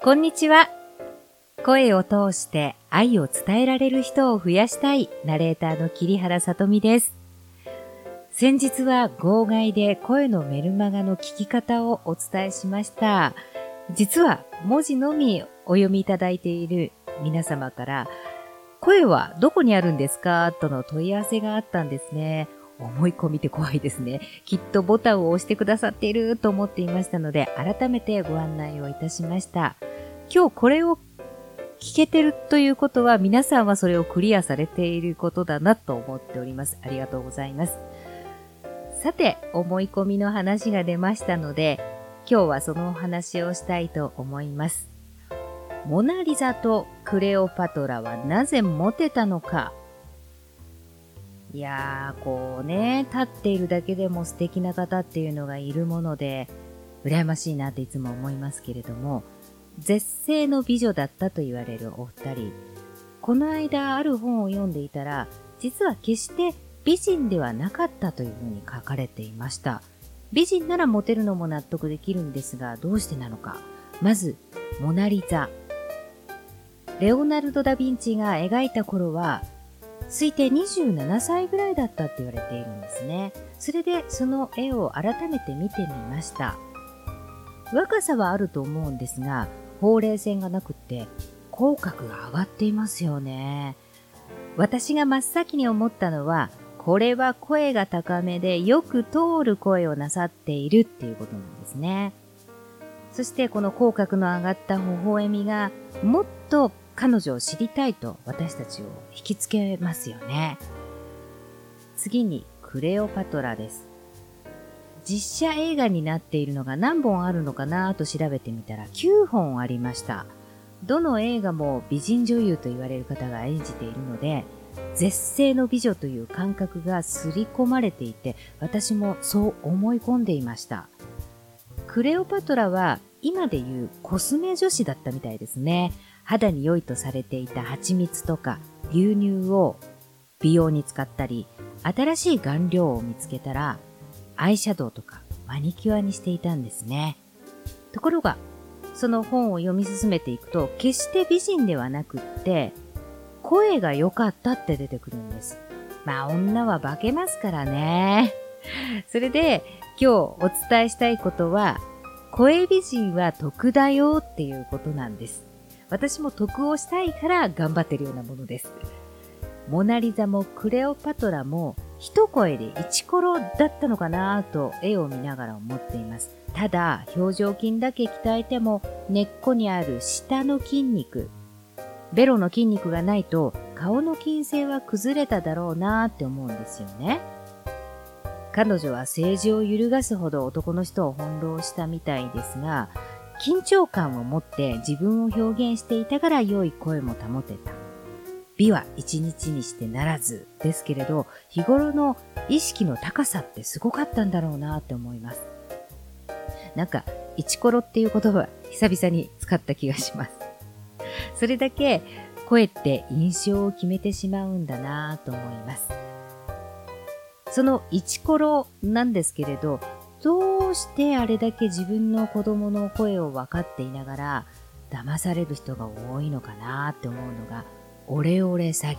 こんにちは。声を通して愛を伝えられる人を増やしたいナレーターの桐原さとみです。先日は号外で声のメルマガの聞き方をお伝えしました。実は文字のみお読みいただいている皆様から声はどこにあるんですか？との問い合わせがあったんですね。思い込みって怖いですね。きっとボタンを押してくださっていると思っていましたので、改めてご案内をいたしました。今日これを聞けてるということは皆さんはそれをクリアされていることだなと思っております。ありがとうございます。さて、思い込みの話が出ましたので、今日はそのお話をしたいと思います。モナリザとクレオパトラはなぜモテたのかいやー、こうね、立っているだけでも素敵な方っていうのがいるもので、羨ましいなっていつも思いますけれども、絶世の美女だったと言われるお二人。この間ある本を読んでいたら、実は決して美人ではなかったというふうに書かれていました。美人ならモテるのも納得できるんですが、どうしてなのか。まず、モナリザ。レオナルド・ダ・ヴィンチが描いた頃は、推定27歳ぐらいだったって言われているんですね。それでその絵を改めて見てみました。若さはあると思うんですが、ほうれい線がなくって口角が上がっていますよね。私が真っ先に思ったのは、これは声が高めでよく通る声をなさっているっていうことなんですね。そしてこの口角の上がった微笑みがもっと彼女を知りたいと私たちを引きつけますよね。次にクレオパトラです。実写映画になっているのが何本あるのかなと調べてみたら9本ありました。どの映画も美人女優と言われる方が演じているので、絶世の美女という感覚が刷り込まれていて、私もそう思い込んでいました。クレオパトラは今でいうコスメ女子だったみたいですね。肌に良いとされていた蜂蜜とか牛乳を美容に使ったり、新しい顔料を見つけたら、アイシャドウとかマニキュアにしていたんですね。ところが、その本を読み進めていくと、決して美人ではなくって、声が良かったって出てくるんです。まあ女は化けますからね。それで今日お伝えしたいことは、声美人は得だよっていうことなんです。私も得をしたいから頑張ってるようなものです。モナリザもクレオパトラも一声でイチコロだったのかなと絵を見ながら思っています。ただ、表情筋だけ鍛えても根っこにある下の筋肉、ベロの筋肉がないと顔の筋性は崩れただろうなって思うんですよね。彼女は政治を揺るがすほど男の人を翻弄したみたいですが、緊張感を持って自分を表現していたから良い声も保てた。美は一日にしてならずですけれど、日頃の意識の高さってすごかったんだろうなって思います。なんか、イチコロっていう言葉久々に使った気がします。それだけ声って印象を決めてしまうんだなと思います。そのイチコロなんですけれど、どうしてあれだけ自分の子供の声を分かっていながら騙される人が多いのかなって思うのがオレオレ詐欺。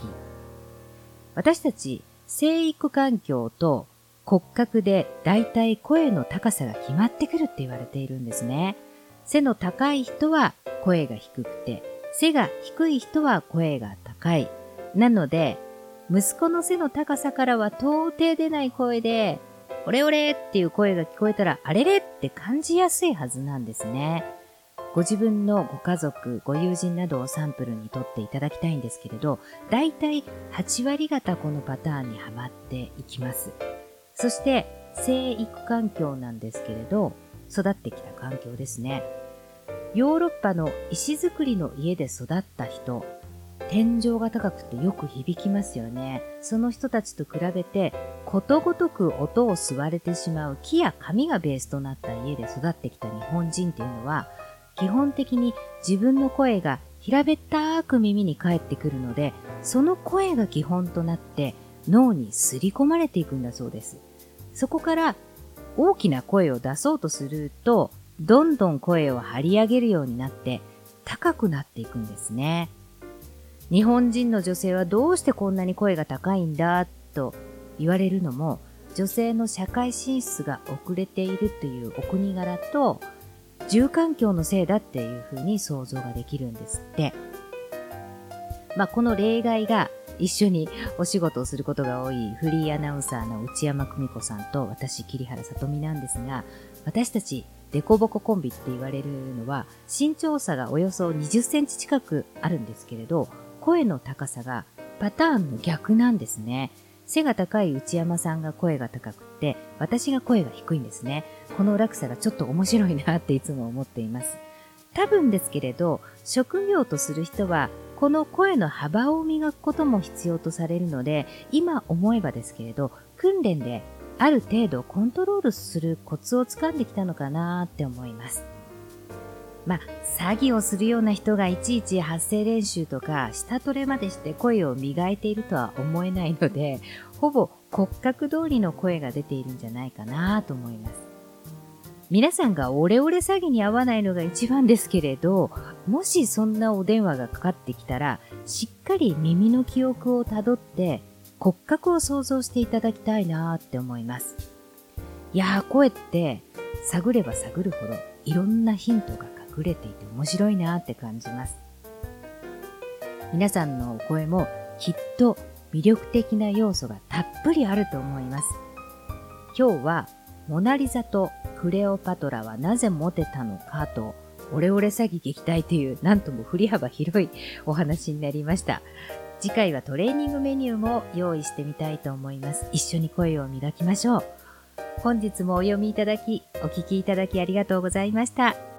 私たち生育環境と骨格でだいたい声の高さが決まってくるって言われているんですね。背の高い人は声が低くて、背が低い人は声が高い。なので、息子の背の高さからは到底出ない声で、オレオレっていう声が聞こえたら、あれれって感じやすいはずなんですね。ご自分のご家族、ご友人などをサンプルにとっていただきたいんですけれど、だいたい8割方このパターンにはまっていきます。そして、生育環境なんですけれど、育ってきた環境ですね。ヨーロッパの石造りの家で育った人、天井が高くてよく響きますよね。その人たちと比べて、ことごとく音を吸われてしまう木や紙がベースとなった家で育ってきた日本人っていうのは、基本的に自分の声が平べったく耳に返ってくるので、その声が基本となって脳にすり込まれていくんだそうです。そこから大きな声を出そうとすると、どんどん声を張り上げるようになって、高くなっていくんですね。日本人の女性はどうしてこんなに声が高いんだと言われるのも女性の社会進出が遅れているというお国柄と住環境のせいだっていうふうに想像ができるんですって。まあ、この例外が一緒にお仕事をすることが多いフリーアナウンサーの内山久美子さんと私桐原さとみなんですが、私たちデコボココンビって言われるのは身長差がおよそ20センチ近くあるんですけれど、声の高さがパターンの逆なんですね。背が高い内山さんが声が高くて、私が声が低いんですね。この落差がちょっと面白いなっていつも思っています。多分ですけれど、職業とする人は、この声の幅を磨くことも必要とされるので、今思えばですけれど、訓練である程度コントロールするコツをつかんできたのかなって思います。まあ、詐欺をするような人がいちいち発声練習とか、下トレまでして声を磨いているとは思えないので、ほぼ骨格通りの声が出ているんじゃないかなと思います。皆さんがオレオレ詐欺に合わないのが一番ですけれど、もしそんなお電話がかかってきたら、しっかり耳の記憶をたどって骨格を想像していただきたいなって思います。いやー、声って探れば探るほどいろんなヒントが隠れていて面白いなって感じます。皆さんのお声もきっと魅力的な要素がたっぷりあると思います。今日はモナリザとクレオパトラはなぜモテたのかとオレオレ詐欺撃退というなんとも振り幅広いお話になりました。次回はトレーニングメニューも用意してみたいと思います。一緒に声を磨きましょう。本日もお読みいただき、お聞きいただきありがとうございました。